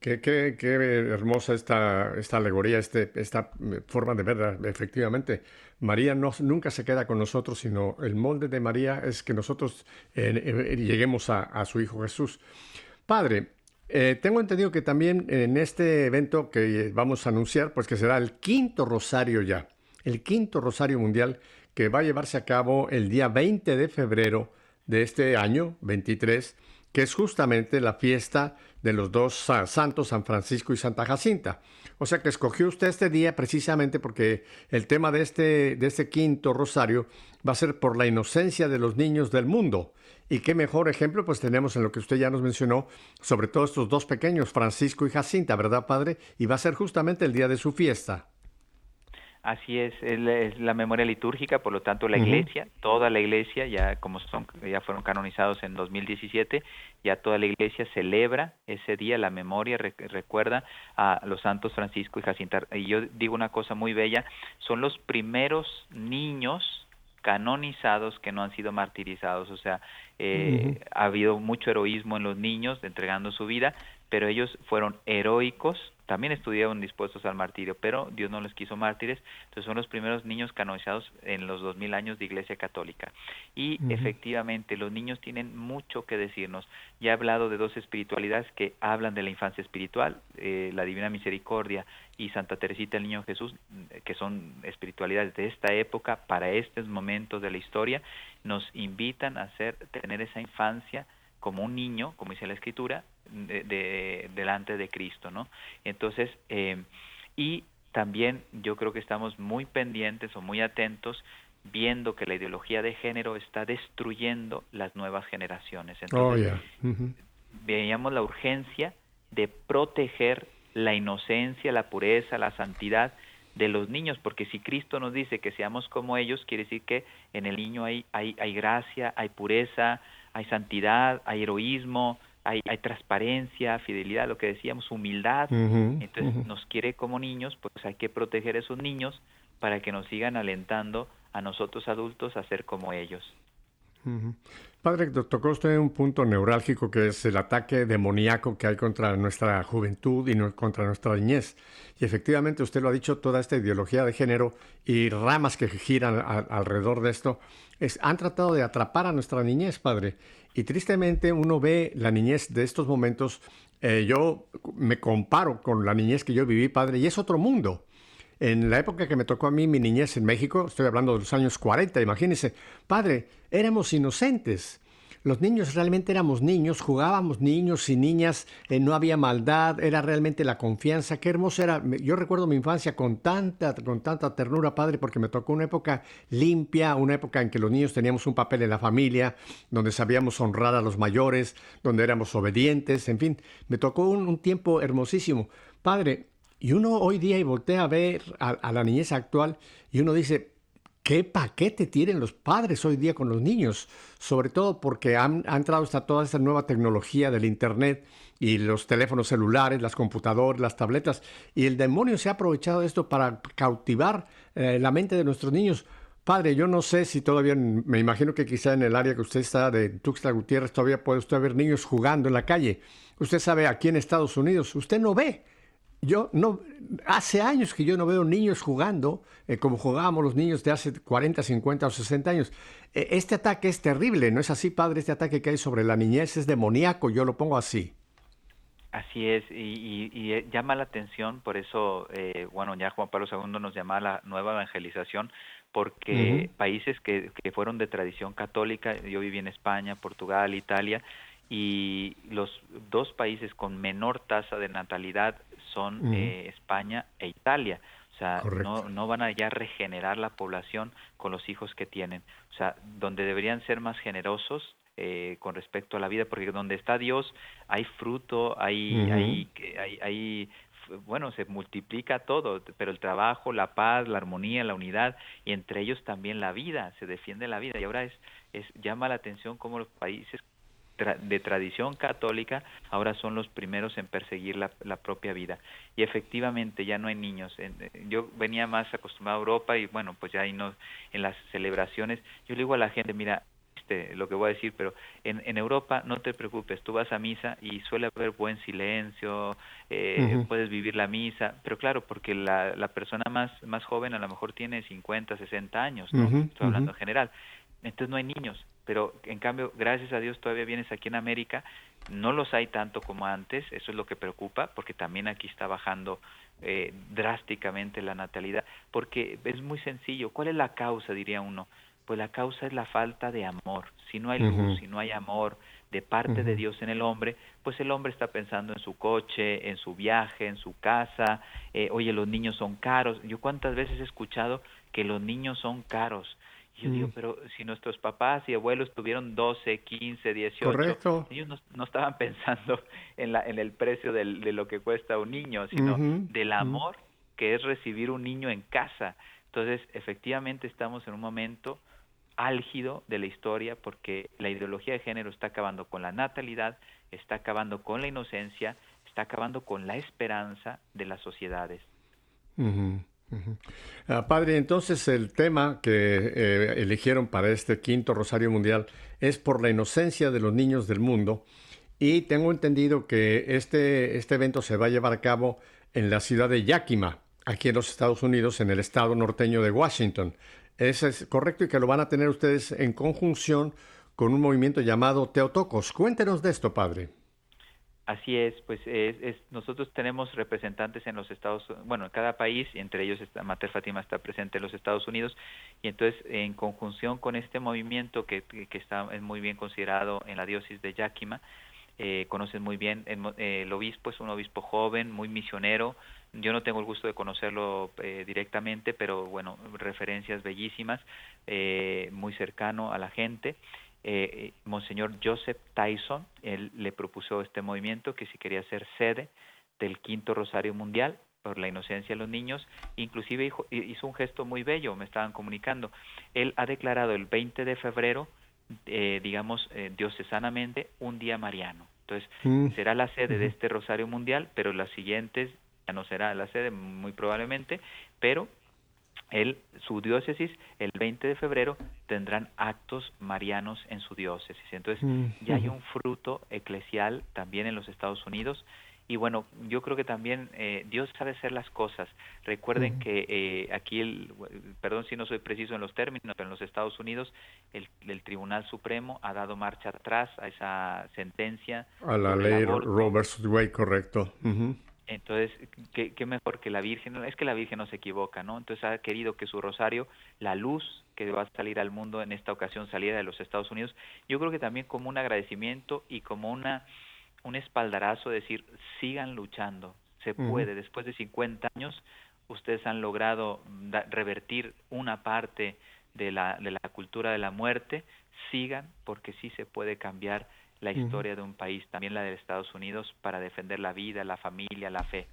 qué, qué, qué, hermosa esta, esta alegoría, este, esta eh, forma de verla, efectivamente. María no, nunca se queda con nosotros, sino el molde de María es que nosotros eh, eh, lleguemos a, su Hijo Jesús. Padre, tengo entendido que también en este evento que vamos a anunciar, pues que será el quinto rosario ya, el quinto rosario mundial que va a llevarse a cabo el día 20 de febrero de este año 23, que es justamente la fiesta de los dos santos, San Francisco y Santa Jacinta. O sea que escogió usted este día precisamente porque el tema de este, de este quinto rosario va a ser por la inocencia de los niños del mundo. Y qué mejor ejemplo pues tenemos en lo que usted ya nos mencionó, sobre todo estos dos pequeños, Francisco y Jacinta, ¿verdad, padre? Y va a ser justamente el día de su fiesta. Así es, es la memoria litúrgica, por lo tanto la iglesia, toda la iglesia, ya como son, ya fueron canonizados en 2017, ya toda la iglesia celebra ese día la memoria, recuerda a los santos Francisco y Jacinta. Y yo digo una cosa muy bella, son los primeros niños canonizados que no han sido martirizados, o sea, eh, ha habido mucho heroísmo en los niños entregando su vida, pero ellos fueron heroicos también estuvieron dispuestos al martirio, pero Dios no les quiso mártires, entonces son los primeros niños canonizados en los dos mil años de Iglesia Católica. Y efectivamente, los niños tienen mucho que decirnos. Ya he hablado de dos espiritualidades que hablan de la infancia espiritual, eh, la Divina Misericordia y Santa Teresita el Niño Jesús, que son espiritualidades de esta época, para estos momentos de la historia, nos invitan a hacer, tener esa infancia como un niño, como dice la escritura, de, delante de Cristo, ¿no? Entonces, eh, y también yo creo que estamos muy pendientes o muy atentos viendo que la ideología de género está destruyendo las nuevas generaciones. Entonces, oh, veíamos la urgencia de proteger la inocencia, la pureza, la santidad de los niños, porque si Cristo nos dice que seamos como ellos, quiere decir que en el niño hay, hay, hay gracia, hay pureza, hay santidad, hay heroísmo, hay, hay transparencia, fidelidad, lo que decíamos, humildad. Entonces nos quiere como niños, pues hay que proteger a esos niños para que nos sigan alentando a nosotros adultos a ser como ellos. Padre, tocó usted un punto neurálgico que es el ataque demoníaco que hay contra nuestra juventud y contra nuestra niñez. Y efectivamente usted lo ha dicho, toda esta ideología de género y ramas que giran alrededor de esto han tratado de atrapar a nuestra niñez, Padre. Y tristemente uno ve la niñez de estos momentos, eh, yo me comparo con la niñez que yo viví, Padre, y es otro mundo. En la época que me tocó a mí mi niñez en México, estoy hablando de los años 40, imagínense, padre, éramos inocentes. Los niños realmente éramos niños, jugábamos niños y niñas, eh, no había maldad, era realmente la confianza. Qué hermoso era. Yo recuerdo mi infancia con tanta, con tanta ternura, padre, porque me tocó una época limpia, una época en que los niños teníamos un papel en la familia, donde sabíamos honrar a los mayores, donde éramos obedientes, en fin, me tocó un tiempo hermosísimo. Padre, y uno hoy día y voltea a ver a, la niñez actual y uno dice, ¿qué paquete tienen los padres hoy día con los niños? Sobre todo porque han, entrado hasta toda esta nueva tecnología del Internet y los teléfonos celulares, las computadoras, las tabletas. Y el demonio se ha aprovechado de esto para cautivar eh, la mente de nuestros niños. Padre, yo no sé si todavía, me imagino que quizá en el área que usted está de Tuxtla Gutiérrez todavía puede usted ver niños jugando en la calle. Usted sabe, aquí en Estados Unidos, usted no ve yo no, hace años que yo no veo niños jugando eh, como jugábamos los niños de hace 40, 50 o 60 años. E, este ataque es terrible, ¿no es así, padre? Este ataque que hay sobre la niñez es demoníaco, yo lo pongo así. Así es, y, eh, llama la atención, por eso, eh, bueno, ya Juan Pablo II nos llama a la nueva evangelización, porque países que, que fueron de tradición católica, yo viví en España, Portugal, Italia, y los dos países con menor tasa de natalidad son eh, España e Italia. O sea, no, no van a ya regenerar la población con los hijos que tienen. O sea, donde deberían ser más generosos eh, con respecto a la vida, porque donde está Dios hay fruto, hay, hay, hay, hay, bueno, se multiplica todo, pero el trabajo, la paz, la armonía, la unidad, y entre ellos también la vida, se defiende la vida. Y ahora es, es llama la atención cómo los países de tradición católica ahora son los primeros en perseguir la, propia vida. Y efectivamente ya no hay niños. Eh, yo venía más acostumbrado a Europa y bueno, pues ya ahí no, en las celebraciones, yo le digo a la gente, mira, este, lo que voy a decir, pero en, en Europa no te preocupes, tú vas a misa y suele haber buen silencio, eh, puedes vivir la misa, pero claro, porque la, la persona más, más joven a lo mejor tiene 50, 60 años, ¿no? estoy hablando en general, entonces no hay niños pero en cambio, gracias a Dios todavía vienes aquí en América, no los hay tanto como antes, eso es lo que preocupa, porque también aquí está bajando eh, drásticamente la natalidad, porque es muy sencillo, ¿cuál es la causa, diría uno? Pues la causa es la falta de amor, si no hay luz, si no hay amor de parte de Dios en el hombre, pues el hombre está pensando en su coche, en su viaje, en su casa, eh, oye, los niños son caros, yo cuántas veces he escuchado que los niños son caros, yo digo, pero si nuestros papás y abuelos tuvieron 12, 15, 18, ellos no, estaban pensando en, la, en el precio de lo que cuesta un niño, sino del amor que es recibir un niño en casa. Entonces, efectivamente estamos en un momento álgido de la historia porque la ideología de género está acabando con la natalidad, está acabando con la inocencia, está acabando con la esperanza de las sociedades. Ah, padre, entonces el tema que eh, eligieron para este quinto Rosario Mundial es por la inocencia de los niños del mundo y tengo entendido que este, este evento se va a llevar a cabo en la ciudad de Yakima, aquí en los Estados Unidos, en el estado norteño de Washington. ¿Eso es correcto y que lo van a tener ustedes en conjunción con un movimiento llamado Teotocos. Cuéntenos de esto, padre. Así es, pues es, nosotros tenemos representantes en los Estados, bueno, en cada país, entre ellos está, Mater Fatima está presente en los Estados Unidos, y entonces en conjunción con este movimiento que, está es muy bien considerado en la diócesis de Yakima, eh, conocen muy bien el, el, obispo, es un obispo joven, muy misionero, yo no tengo el gusto de conocerlo eh, directamente, pero bueno, referencias bellísimas, eh, muy cercano a la gente, eh, Monseñor Joseph Tyson, él le propuso este movimiento que si quería ser sede del quinto Rosario Mundial por la inocencia de los niños, inclusive hizo, un gesto muy bello, me estaban comunicando. Él ha declarado el 20 de febrero, eh, digamos, eh, diocesanamente, un día mariano. Entonces, mm. será la sede de este Rosario Mundial, pero las siguientes ya no será la sede muy probablemente, pero él, su diócesis, el 20 de febrero, tendrán actos marianos en su diócesis. Entonces, mm, ya hay un fruto eclesial también en los Estados Unidos. Y bueno, yo creo que también eh, Dios sabe hacer las cosas. Recuerden que eh, aquí, el, perdón si no soy preciso en los términos, pero en los Estados Unidos el, Tribunal Supremo ha dado marcha atrás a esa sentencia. A la ley Wade, correcto. Entonces, ¿qué, mejor que la Virgen? Es que la Virgen no se equivoca, ¿no? Entonces ha querido que su rosario, la luz que va a salir al mundo en esta ocasión salida de los Estados Unidos, yo creo que también como un agradecimiento y como una un espaldarazo, decir, sigan luchando, se puede, después de 50 años ustedes han logrado revertir una parte de la, de la cultura de la muerte, sigan porque sí se puede cambiar la historia de un país, también la de Estados Unidos, para defender la vida, la familia, la fe.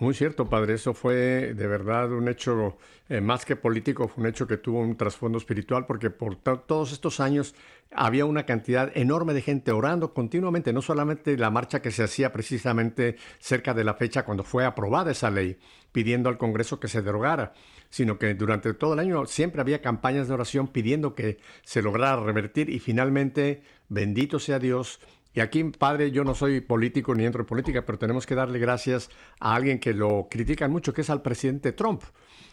Muy cierto, padre. Eso fue de verdad un hecho eh, más que político, fue un hecho que tuvo un trasfondo espiritual, porque por todos estos años había una cantidad enorme de gente orando continuamente, no solamente la marcha que se hacía precisamente cerca de la fecha cuando fue aprobada esa ley, pidiendo al Congreso que se derogara, sino que durante todo el año siempre había campañas de oración pidiendo que se lograra revertir y finalmente, bendito sea Dios, y aquí, padre, yo no soy político ni entro en política, pero tenemos que darle gracias a alguien que lo critican mucho, que es al presidente Trump,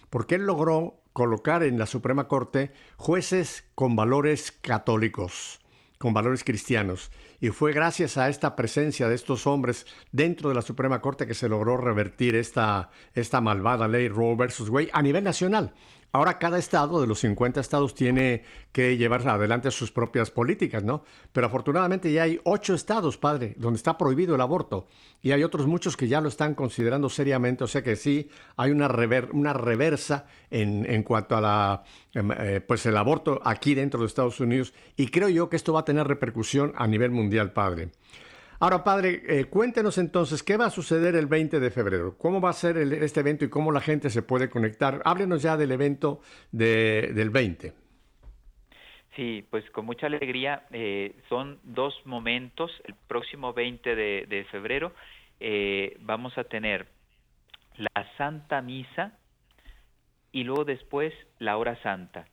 porque él logró colocar en la Suprema Corte jueces con valores católicos, con valores cristianos. Y fue gracias a esta presencia de estos hombres dentro de la Suprema Corte que se logró revertir esta, esta malvada ley Roe versus Wade a nivel nacional. Ahora cada estado de los 50 estados tiene que llevar adelante sus propias políticas, ¿no? Pero afortunadamente ya hay ocho estados, padre, donde está prohibido el aborto. Y hay otros muchos que ya lo están considerando seriamente. O sea que sí, hay una, una reversa en, en, cuanto a la, em, eh, pues el aborto aquí dentro de Estados Unidos. Y creo yo que esto va a tener repercusión a nivel mundial, padre. Ahora, padre, eh, cuéntenos entonces, ¿qué va a suceder el 20 de febrero? ¿Cómo va a ser este evento y cómo la gente se puede conectar? Háblenos ya del evento del 20. Sí, pues con mucha alegría. Eh, son dos momentos. El próximo 20 de, febrero eh, vamos a tener la Santa Misa y luego después la Hora Santa.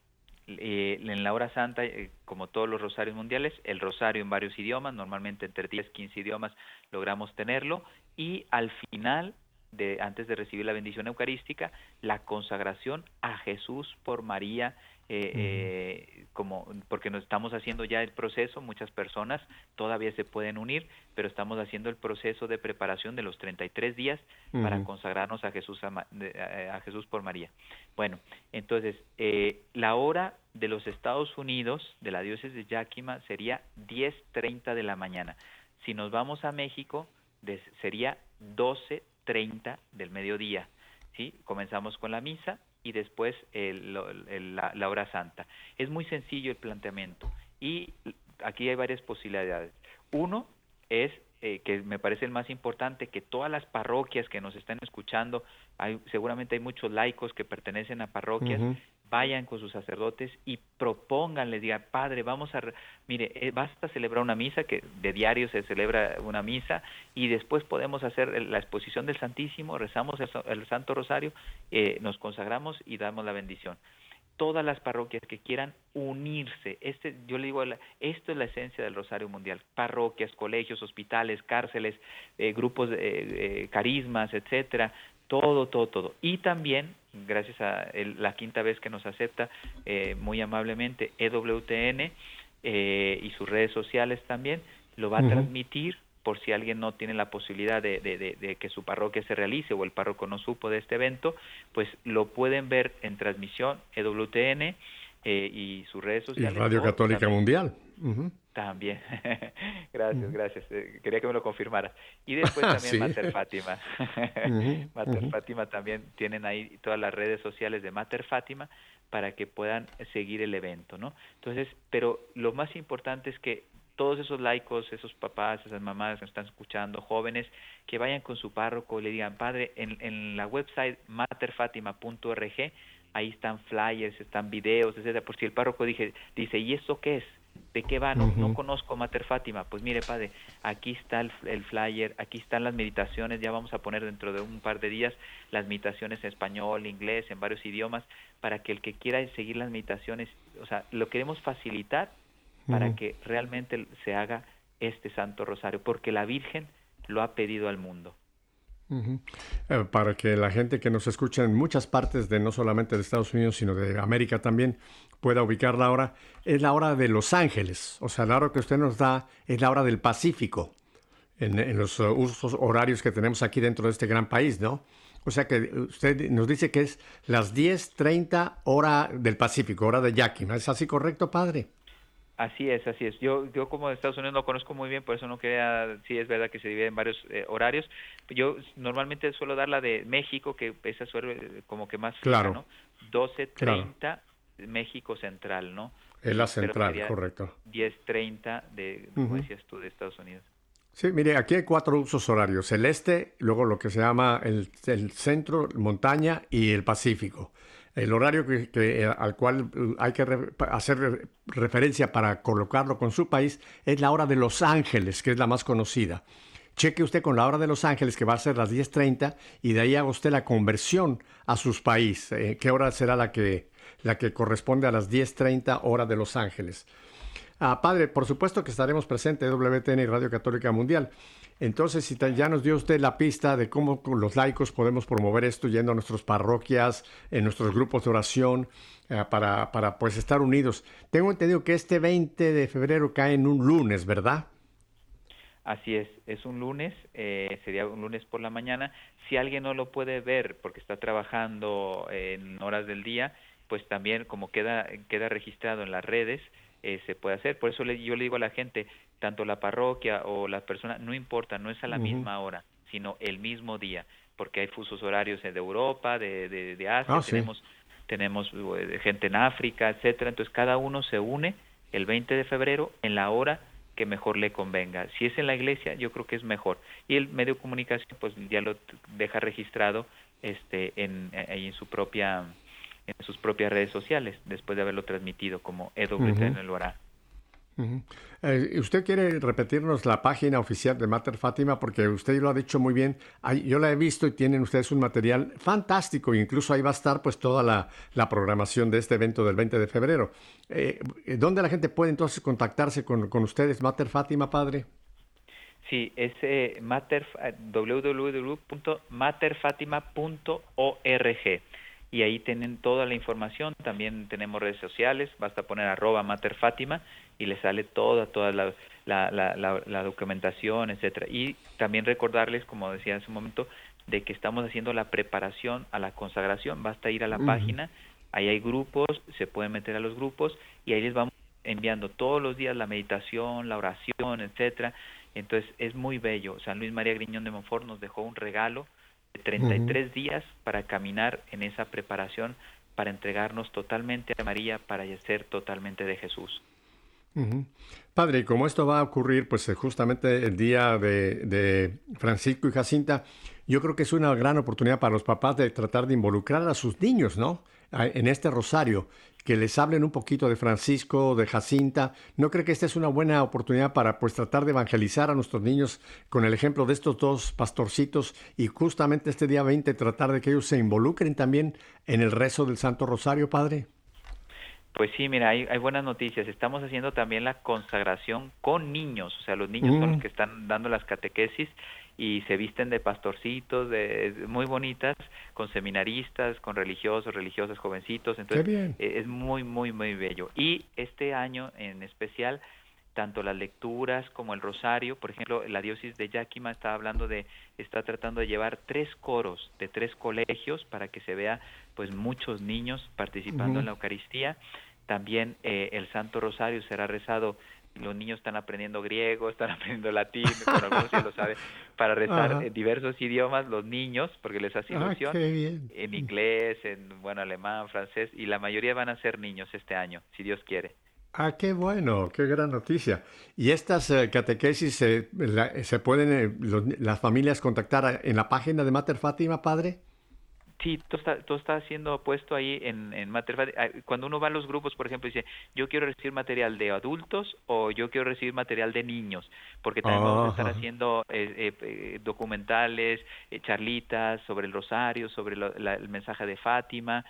Eh, en la hora santa, eh, como todos los rosarios mundiales, el rosario en varios idiomas, normalmente entre 10, 15 idiomas logramos tenerlo, y al final, de, antes de recibir la bendición eucarística, la consagración a Jesús por María eh, eh, como porque nos estamos haciendo ya el proceso, muchas personas todavía se pueden unir, pero estamos haciendo el proceso de preparación de los 33 días para consagrarnos a Jesús a, Jesús por María. Bueno, entonces eh, la hora de los Estados Unidos de la diócesis de Yakima sería 10:30 de la mañana. Si nos vamos a México sería 12:30 del mediodía. ¿sí? Comenzamos con la misa y después la, hora santa. Es muy sencillo el planteamiento y aquí hay varias posibilidades. Uno es eh, que me parece el más importante, que todas las parroquias que nos están escuchando, hay, seguramente hay muchos laicos que pertenecen a parroquias, vayan con sus sacerdotes y propónganles, digan, Padre, vamos a, mire, eh, basta celebrar una misa, que de diario se celebra una misa, y después podemos hacer la exposición del Santísimo, rezamos el, Santo Rosario, eh, nos consagramos y damos la bendición todas las parroquias que quieran unirse. Este, yo le digo, esto es la esencia del Rosario Mundial. Parroquias, colegios, hospitales, cárceles, eh, grupos, de carismas, etcétera, todo, todo, todo. Y también, gracias a la quinta vez que nos acepta eh, muy amablemente EWTN eh, y sus redes sociales también, lo va a transmitir por si alguien no tiene la posibilidad de, de, que su parroquia se realice o el párroco no supo de este evento, pues lo pueden ver en transmisión EWTN eh, y sus redes sociales. Y Radio Católica Mundial. También, gracias, gracias. Eh, quería que me lo confirmaras. Y después también Mater Fátima. Mater Fátima también tienen ahí todas las redes sociales de Mater Fátima para que puedan seguir el evento, ¿no? Entonces, pero lo más importante es que todos esos laicos, esos papás, esas mamás que están escuchando, jóvenes, que vayan con su párroco y le digan, padre, en, en la website materfatima.org, ahí están flyers, están videos, etcétera, por si el párroco dice, dice, ¿y eso qué es? ¿De qué va? No, conozco Mater Fátima. Pues mire, padre, aquí está el, flyer, aquí están las meditaciones. Ya vamos a poner dentro de un par de días las meditaciones en español, inglés, en varios idiomas, para que el que quiera seguir las meditaciones, o sea, lo queremos facilitar para que realmente se haga este Santo Rosario, porque la Virgen lo ha pedido al mundo. Eh, para que la gente que nos escucha en muchas partes de no solamente de Estados Unidos, sino de América también, pueda ubicar la hora, es la hora de Los Ángeles. O sea, la hora que usted nos da es la hora del Pacífico, en, los uh, usos horarios que tenemos aquí dentro de este gran país, ¿no? O sea que usted nos dice que es las 10.30 hora del Pacífico, hora de Yakima. ¿Es así correcto, padre? Así es, así es. Yo, yo como de Estados Unidos no conozco muy bien, por eso no quería, sí es verdad que se divide en varios eh, horarios. Yo normalmente suelo dar la de México, que esa suele como que más claro. ¿no? 12.30 México Central, ¿no? Es la central, correcto. 10.30 de, como decías tú, de Estados Unidos. Sí, mire, aquí hay cuatro usos horarios. El este, luego lo que se llama el, el centro, montaña y el Pacífico el horario que, eh, al cual eh, hay que hacer referencia para colocarlo con su país es la hora de Los Ángeles, que es la más conocida. Cheque usted con la hora de Los Ángeles, que va a ser las 10.30, y de ahí haga usted la conversión a sus países. Eh, ¿Qué hora será la que, la que corresponde a las 10.30 hora de Los Ángeles? Ah, padre, por supuesto que estaremos presentes en WTN y Radio Católica Mundial. Entonces, si ya nos dio usted la pista de cómo los laicos podemos promover esto yendo a nuestras parroquias, en nuestros grupos de oración, eh, para, para pues estar unidos. Tengo entendido que este 20 de febrero cae en un lunes, ¿verdad? Así es, es un lunes, eh, sería un lunes por la mañana. Si alguien no lo puede ver porque está trabajando en horas del día, pues también como queda, queda registrado en las redes, eh, se puede hacer. Por eso yo le digo a la gente, tanto la parroquia o la persona, no importa, no es a la misma hora, sino el mismo día, porque hay fusos horarios de Europa, de, de, Asia, ah, tenemos, tenemos eh, gente en África, etcétera. Entonces cada uno se une el 20 de febrero en la hora que mejor le convenga. Si es en la iglesia, yo creo que es mejor. Y el medio de comunicación, pues ya lo deja registrado este, en, ahí en su propia en sus propias redes sociales después de haberlo transmitido como EWTN lo hará. Eh, ¿Usted quiere repetirnos la página oficial de Mater Fátima? Porque usted lo ha dicho muy bien. yo la he visto y tienen ustedes un material fantástico. Incluso ahí va a estar pues toda la, programación de este evento del 20 de febrero. Eh, ¿Dónde la gente puede entonces contactarse con, ustedes, Mater Fátima, padre? Sí, es eh, mater, www.materfatima.org y ahí tienen toda la información. También tenemos redes sociales, basta poner arroba Mater Fátima y le sale toda, toda la, la, la, la, documentación, etcétera. Y también recordarles, como decía hace un momento, de que estamos haciendo la preparación a la consagración. Basta ir a la página, ahí hay grupos, se pueden meter a los grupos y ahí les vamos enviando todos los días la meditación, la oración, etcétera. Entonces es muy bello. San Luis María Griñón de Monfort nos dejó un regalo 33 días para caminar en esa preparación para entregarnos totalmente a María para ser totalmente de Jesús. Padre, y como esto va a ocurrir, pues eh, justamente el día de, de, Francisco y Jacinta, yo creo que es una gran oportunidad para los papás de tratar de involucrar a sus niños, ¿no? En este rosario, que les hablen un poquito de Francisco, de Jacinta. ¿No cree que esta es una buena oportunidad para pues tratar de evangelizar a nuestros niños con el ejemplo de estos dos pastorcitos y justamente este día 20 tratar de que ellos se involucren también en el rezo del Santo Rosario, Padre? Pues sí, mira, hay, hay, buenas noticias. Estamos haciendo también la consagración con niños, o sea, los niños son los mm. que están dando las catequesis y se visten de pastorcitos, de, muy bonitas, con seminaristas, con religiosos, religiosas, jovencitos. Entonces, e, es muy, muy, muy bello. Y este año en especial, tanto las lecturas como el rosario, por ejemplo, la diócesis de Yakima está hablando de, está tratando de llevar tres coros de tres colegios para que se vea pues muchos niños participando en la Eucaristía. También eh, el Santo Rosario será rezado los niños están aprendiendo griego, están aprendiendo latín, lo sabe, para rezar en diversos idiomas los niños, porque les hace ah, ilusión, en inglés, en bueno, alemán, francés, y la mayoría van a ser niños este año, si Dios quiere. Ah, qué bueno, qué gran noticia. ¿Y estas eh, catequesis se pueden eh, las familias contactar en la página de Mater Fátima, padre? Sí, todo está, todo está siendo puesto ahí en, en ah, Cuando uno va a los grupos, por ejemplo, dice, yo quiero recibir material de adultos o yo quiero recibir material de niños, porque también vamos a estar haciendo eh, eh, eh, documentales, charlitas sobre el rosario, sobre el mensaje de Fátima,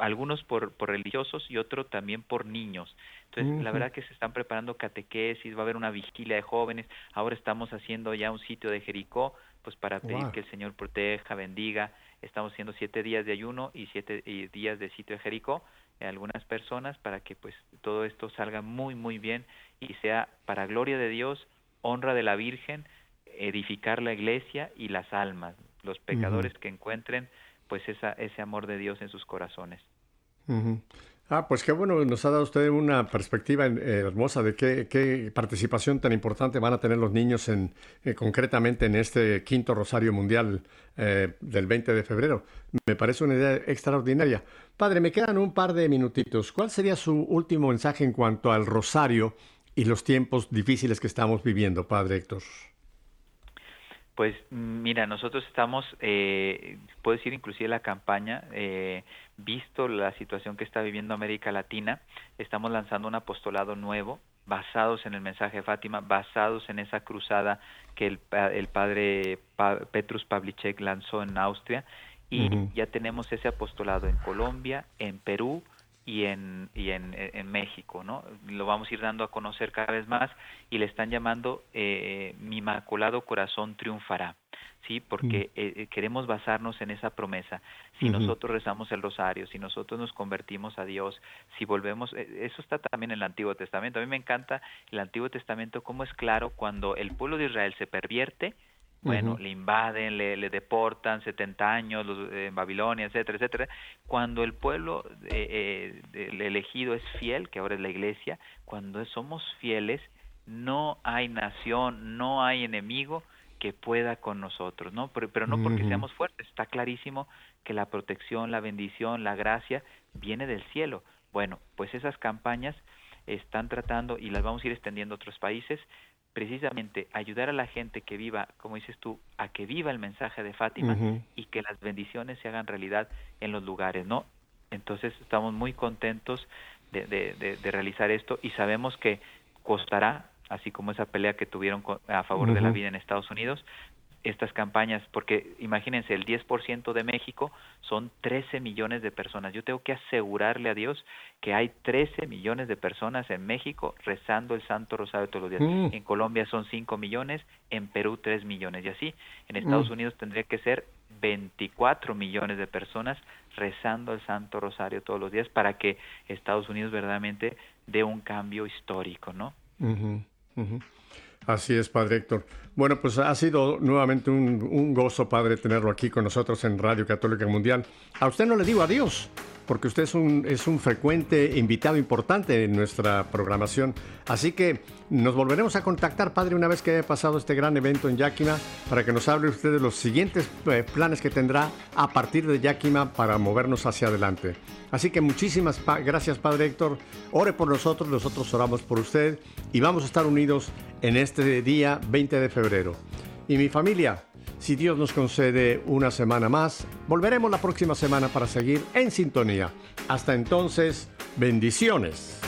algunos por, por religiosos y otro también por niños. Entonces, la verdad que se están preparando catequesis, va a haber una vigilia de jóvenes, ahora estamos haciendo ya un sitio de Jericó, pues para pedir que el Señor proteja, bendiga, Estamos haciendo siete días de ayuno y siete días de sitio de Jericó en algunas personas para que pues todo esto salga muy muy bien y sea para gloria de Dios, honra de la Virgen, edificar la iglesia y las almas, los pecadores que encuentren pues esa, ese amor de Dios en sus corazones. Ah, pues qué bueno, nos ha dado usted una perspectiva eh, hermosa de qué, participación tan importante van a tener los niños en, eh, concretamente en este quinto Rosario Mundial eh, del 20 de febrero. Me parece una idea extraordinaria. Padre, me quedan un par de minutitos. ¿Cuál sería su último mensaje en cuanto al Rosario y los tiempos difíciles que estamos viviendo, Padre Héctor? Pues mira, nosotros estamos, puedo decir inclusive la campaña, visto la situación que está viviendo América Latina, estamos lanzando un apostolado nuevo basados en el mensaje de Fátima, basados en esa cruzada que el, el padre Petrus Pavlicek lanzó en Austria. Y ya tenemos ese apostolado en Colombia, en Perú, y en, y en, en, México, ¿no? Lo vamos a ir dando a conocer cada vez más y le están llamando eh, Mi Inmaculado Corazón Triunfará, ¿sí? Porque mm. eh, eh, queremos basarnos en esa promesa. Si nosotros rezamos el rosario, si nosotros nos convertimos a Dios, si volvemos, eso está también en el Antiguo Testamento. A mí me encanta el Antiguo Testamento, cómo es claro cuando el pueblo de Israel se pervierte, bueno, le invaden, le, le, deportan 70 años los, en Babilonia, etcétera, etcétera. Cuando el pueblo eh, eh, el elegido es fiel, que ahora es la iglesia, cuando somos fieles, no hay nación, no hay enemigo que pueda con nosotros, ¿no? Pero, pero no porque seamos fuertes, está clarísimo que la protección, la bendición, la gracia viene del cielo. Bueno, pues esas campañas están tratando y las vamos a ir extendiendo a otros países precisamente ayudar a la gente que viva, como dices tú, a que viva el mensaje de Fátima y que las bendiciones se hagan realidad en los lugares, ¿no? Entonces estamos muy contentos de, de, de, realizar esto y sabemos que costará, así como esa pelea que tuvieron a favor de la vida en Estados Unidos, estas campañas, porque imagínense, el 10% de México son 13 millones de personas. Yo tengo que asegurarle a Dios que hay 13 millones de personas en México rezando el Santo Rosario todos los días. Mm. En Colombia son 5 millones, en Perú 3 millones y así. En Estados mm. Unidos tendría que ser 24 millones de personas rezando el Santo Rosario todos los días para que Estados Unidos verdaderamente dé un cambio histórico, ¿no? Así es, Padre Héctor. Bueno, pues ha sido nuevamente un, gozo, Padre, tenerlo aquí con nosotros en Radio Católica Mundial. A usted no le digo adiós, porque usted es un, es un frecuente invitado importante en nuestra programación. Así que nos volveremos a contactar, padre, una vez que haya pasado este gran evento en Yakima, para que nos hable usted de los siguientes eh, planes que tendrá a partir de Yakima para movernos hacia adelante. Así que muchísimas gracias, padre Héctor. Ore por nosotros, nosotros oramos por usted y vamos a estar unidos en este día 20 de febrero. Y mi familia, si Dios nos concede una semana más, volveremos la próxima semana para seguir en sintonía. Hasta entonces, bendiciones.